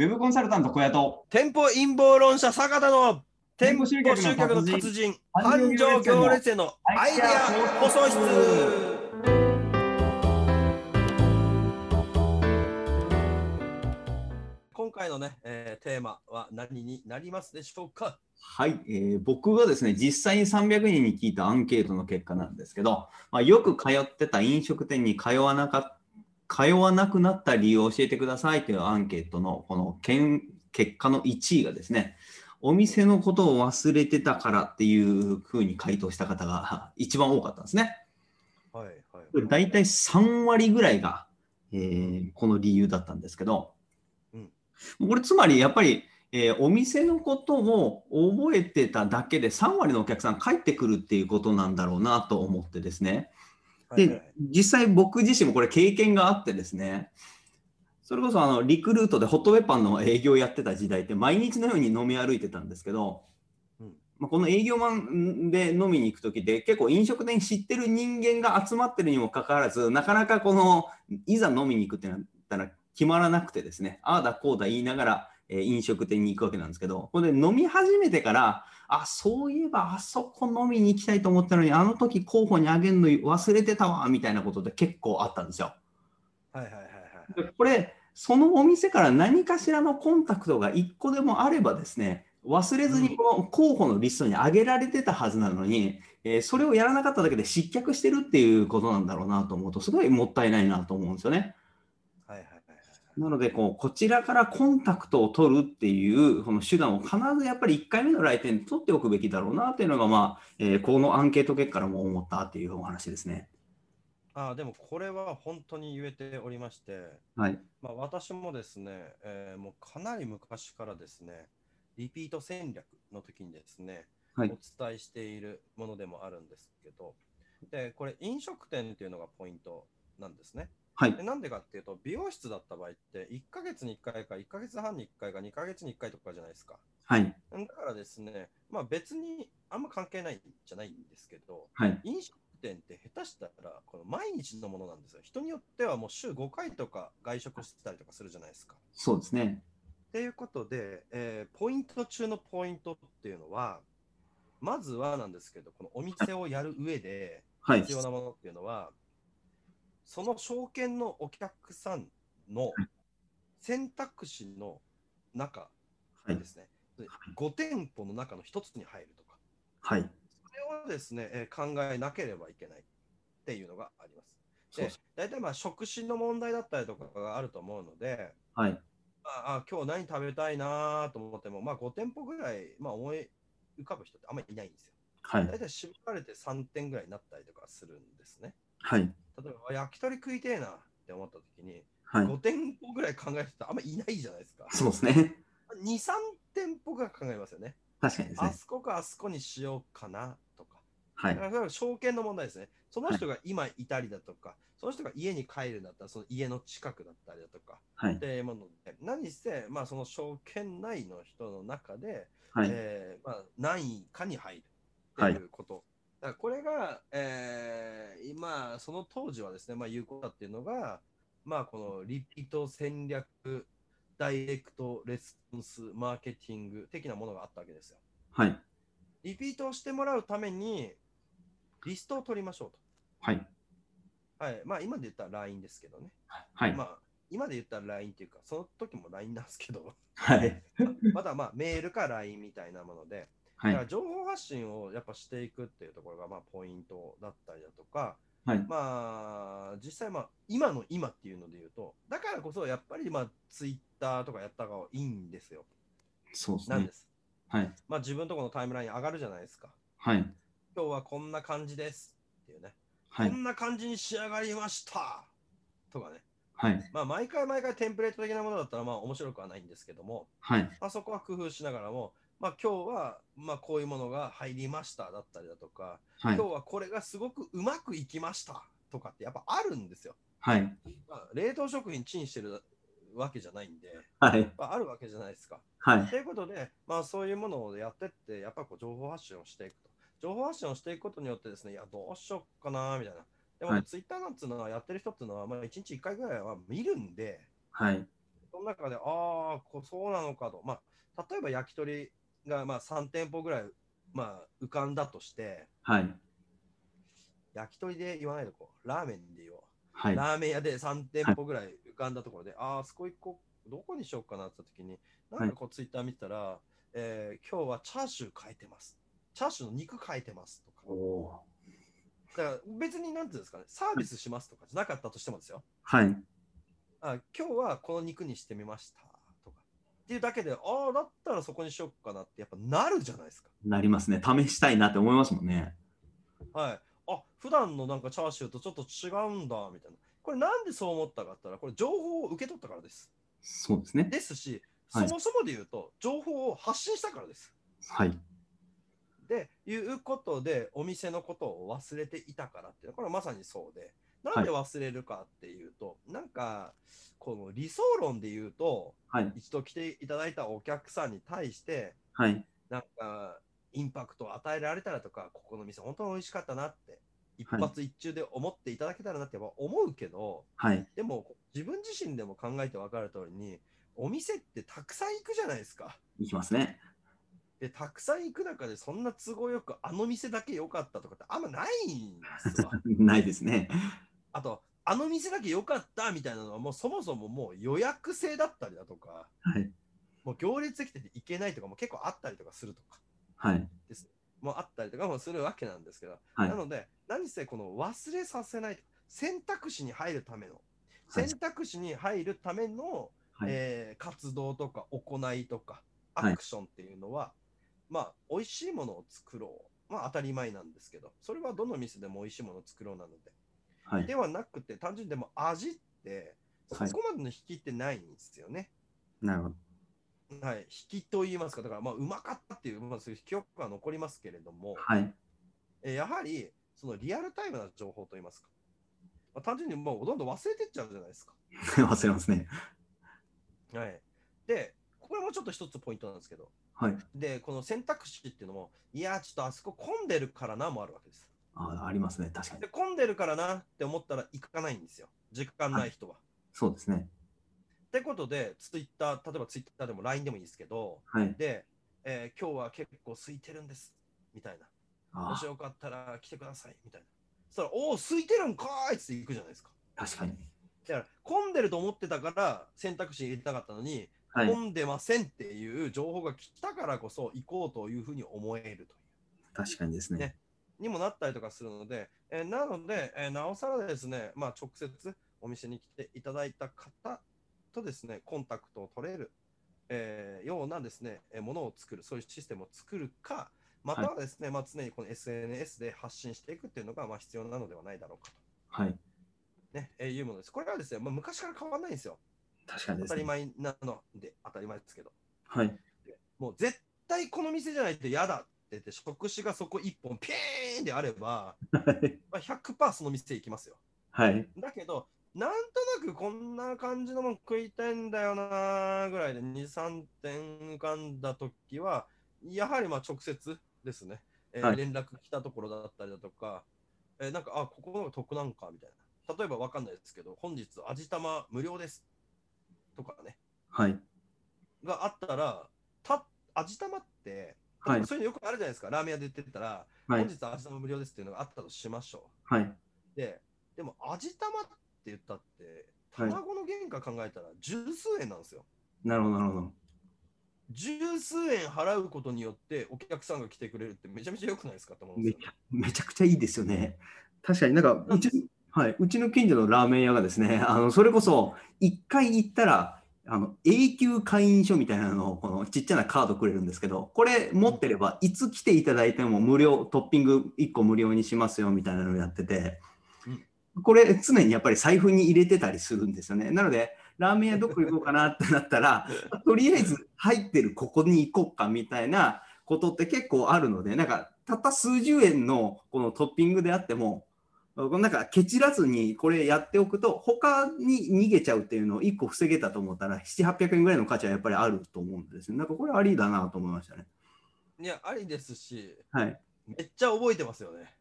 ウェブコンサルタント小屋と店舗陰謀論者坂田の店舗集客の達達人繁繁盛盛行列へのアイデア放送室。今回のね、えーテーマは何になりますでしょうか？はい、えー僕がですね、実際に300人に聞いたアンケートの結果なんですけど、まあ、よく通ってた飲食店に通わなか通わなくなった理由を教えてくださいというアンケートのこのけ結果の1位がですね、お店のことを忘れてたからっていうふうに回答した方が一番多かったんですね。はい大体3割ぐらいが、えーこの理由だったんですけど、うんこれつまりやっぱり、えーお店のことを覚えてただけで3割のお客さん帰ってくるっていうことなんだろうなと思ってですね。で、実際僕自身もこれ経験があってですね、それこそあのリクルートでホットウェパンの営業をやってた時代って毎日のように飲み歩いてたんですけど、うん。まあ、この営業マンで飲みに行く時って結構飲食店知ってる人間が集まってるにもかかわらずなかなかこのいざ飲みに行くってなったら決まらなくてですねああだこうだ言いながら、えー飲食店に行くわけなんですけどこれで飲み始めてからあそういえばあそこ飲みに行きたいと思ったのにあの時候補にあげるの忘れてたわみたいなことで結構あったんですよ。はいはいはいはいでこれそのお店から何かしらのコンタクトが1個でもあればですね忘れずにこの候補のリストに上げられてたはずなのに、えーそれをやらなかっただけで失脚してるっていうことなんだろうなと思うとすごいもったいないなと思うんですよね。なのでこうこちらからコンタクトを取るっていうこの手段を必ずやっぱり1回目の来店で取っておくべきだろうなっていうのが、まあえーこのアンケート結果からも思ったっていうお話ですね。あーでもこれは本当に言えておりまして、はい、まあ、私もですね、えーもうかなり昔からですね、リピート戦略の時にですね、はいお伝えしているものでもあるんですけど、で、これ飲食店っていうのがポイントなんですね。はいでなんでかっていうと、美容室だった場合って、1ヶ月に1回か、1ヶ月半に1回か、2ヶ月に1回とかじゃないですか。はい、だからですね、まあ別にあんま関係ないんじゃないんですけど、はい、飲食店って下手したらこの毎日のものなんですよ。人によってはもう週5回とか外食してたりとかするじゃないですか。そうですね。っていうことで、えーポイント中のポイントっていうのは、まずはなんですけど、このお店をやる上ではい必要なものっていうのは、その証券のお客さんの選択肢の中はい。ですね、5店舗の中の1つに入るとか、はい、それをですね、えー考えなければいけないっていうのがあります。で大体まあ食事の問題だったりとかがあると思うので、はい、まあ、あ今日何食べたいなと思っても、まあ、5店舗ぐらい、まあ、思い浮かぶ人ってあんまりいないんですよ。はい、大体絞られて3点ぐらいになったりとかするんですね。はい、例えば、焼き鳥食いてえなって思った時に、はい。5店舗ぐらい考える人あんまりいないじゃないですか。そうですね。2、3店舗が考えますよね。確かにね。あそこかあそこにしようかなとか。はいだ。から証券の問題ですね。その人が今いたりだとか、その人が家に帰るんだったら、その家の近くだったりだとか、はいっ。ていうもので、何せ、まあ、その証券内の人の中で、はい。えーまあ、何位かに入るっていうこと。だこれが、えー今、その当時はですね、まあ、有効だっていうのが、まあ、このリピート戦略、ダイレクトレスポンス、マーケティング的なものがあったわけですよ。はい。リピートをしてもらうために、リストを取りましょうはい。と。はい。まあ、今で言ったら LINE ですけどね。はい。まあ、今で言ったら LINE っていうか、その時も LINE なんですけど、はい。まだまあ、メールか LINE みたいなもので、はい。だから情報発信をやっぱしていくっていうところがまあポイントだったりだとか、はい。まあ実際まあ今の今っていうので言うと、だからこそやっぱりまあツイッターとかやった方がいいんですよ。そうですねなんで。す。はい。まあ自分のところのタイムライン上がるじゃないですか。はい。今日はこんな感じですっていうね。はいこ。んな感じに仕上がりましたとかね。はい。まあ毎回毎回テンプレート的なものだったらまあ面白くはないんですけども、はい。まあ、そこは工夫しながらも、まあ今日はまあこういうものが入りましただったりだとか、はい今。日はこれがすごくうまくいきましたとかってやっぱあるんですよ。はい。まあ、冷凍食品チンしてるわけじゃないんで、やっはい。ぱあるわけじゃないですか。はい。ということで、まあそういうものをやってって、やっぱこう情報発信をしていくと。情報発信をしていくことによってですね、いや、どうしようかな、みたいな。でも、はいツイッターなんつうのはやってる人っていうのは、まあ1日1回ぐらいは見るんで、はい。その中で、ああ、こうそうなのかと。まあ、例えば焼き鳥がまあ3店舗ぐらい、まあ、浮かんだとして、はい。焼き鳥で言わないでこう、ラーメンで言おう。はい。ラーメン屋で3店舗ぐらい浮かんだところで、ああ、そこ行こう、どこにしようかなって時に、なんかこうツイッター見たら、えー今日はチャーシュー変えてます。チャーシューの肉変えてますとか。おおだから別になんていうんですかね、サービスしますとかじゃなかったとしてもですよ。はい。あ今日はこの肉にしてみました。っていうだけで、ああ、だったらそこにしようかなってやっぱなるじゃないですか。なりますね。試したいなって思いますもんね。はい。あ普段のなんかチャーシューとちょっと違うんだみたいな。これなんでそう思ったかったら、これ情報を受け取ったからです。そうですね。ですし、はいそもそもで言うと、情報を発信したからです。はい。で、いうことで、お店のことを忘れていたからっていうのは、これはまさにそうで、なんで忘れるかっていうと、なんか、この理想論で言うと、はい。一度来ていただいたお客さんに対して、はい。なんか、インパクトを与えられたらとか、ここの店本当に美味しかったなって、一発一中で思っていただけたらなって思うけど、はい。でも自分自身でも考えて分かる通りに、お店ってたくさん行くじゃないですか。いきますね。で、たくさん行く中でそんな都合よくあの店だけ良かったとかってあんまないんですわ。ないですね。あと、あの店だけ良かったみたいなのはもうそもそももう予約制だったりだとか、はい。もう行列できてて行けないとかも結構あったりとかするとか。はい。もあったりとかもするわけなんですけど、はいなので何せこの忘れさせない選択肢に入るためのはい選択肢に入るための、はい。えー活動とか行いとかはいアクションっていうのは、まあ美味しいものを作ろうまあ当たり前なんですけどそれはどの店でも美味しいものを作ろうなので、はい。ではなくて単純にでも味ってそはいこまでの引きってないんですよね。なるほど。はい、引きと言いますか、だからまあうまかったっていう、まあ、そういう記憶が残りますけれども、はい。えーやはりそのリアルタイムな情報といいますか、まあ、単純にもうどんどん忘れてっちゃうじゃないですか。忘れますね。はい、で、これもちょっと一つポイントなんですけど、はい。で、この選択肢っていうのも、いや、ちょっとあそこ混んでるからなもあるわけです。あありますね。確かにで、。混んでるからなって思ったら行かないんですよ、時間ない人は。そうですね。ってことで、ツイッター、例えばツイッターでも LINE でもいいですけど、はい。で、えー今日は結構空いてるんですみたいな。もあしよかったら来てくださいみたいな。そしたら、おお、空いてるんかーいって行くじゃないですか。あ、確かに。だから混んでると思ってたから選択肢に入れたかったのに、はい。混んでませんっていう情報が来たからこそ行こうというふうに思えるとい確かにですね。ねうにもなったりとかするので、えーなので、えーなおさらですね、まあ、直接お店に来ていただいた方とですねコンタクトを取れる、えーようなですねえーものを作るそういうシステムを作るかまたはですね、まあ、常にこの SNS で発信していくっていうのがまあ必要なのではないだろうかと、はい。ねえーいうものです。これはですね、まあ、昔から変わらないんですよ。確かにですね。当たり前なので当たり前ですけど。はい。もう絶対この店じゃないと嫌だってて、食指がそこ一本ピーンであれば、はい。まあ、100%その店行きますよ。はい。だけど、なんとなくこんな感じのもん食いたいんだよなぐらいで2、3点浮かんだときは、やはりまあ直接ですね、えーはい連絡来たところだったりだとか、えーなんか、あ、ここの方が得なんかみたいな。例えばわかんないですけど、本日味玉無料ですとかね、はい。があったら、た味玉って、はいそういうのよくあるじゃないですか、ラーメン屋で言ってたら、はい本。日味玉無料ですっていうのがあったとしましょはい。う。で、でも味玉って言ったって、はい卵の原価考えたら十数円なんですよ。なるほど、なるほど。十数円払うことによってお客さんが来てくれるってめちゃめちゃ良くないですかって思うんですよめちゃ。めちゃくちゃいいですよね。確かになんか、うち、はい、うちの近所のラーメン屋がですね、あのそれこそ、一回行ったら、あの永久会員証みたいなのをこのちっちゃなカードくれるんですけど、これ持ってればいつ来ていただいても無料、トッピング1個無料にしますよみたいなのをやってて、これ常にやっぱり財布に入れてたりするんですよね。なので、ラーメン屋どこ行こうかなってなったら、とりあえず入ってるここに行こうかみたいなことって結構あるので、なんかたった数十円のこのトッピングであっても、なんかケチらずにこれやっておくと、他に逃げちゃうっていうのを1個防げたと思ったら、7、800円ぐらいの価値はやっぱりあると思うんですよ。なんかこれありだなと思いましたね。いや、ありですし、はい。めっちゃ覚えてますよね。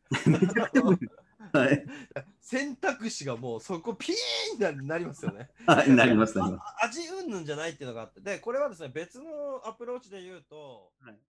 はい。選択肢がもうそこピーンになりますよね。はい、なります、なります。あ味うんぬんじゃないっていうのがあって、で、これはですね、別のアプローチで言うと、はい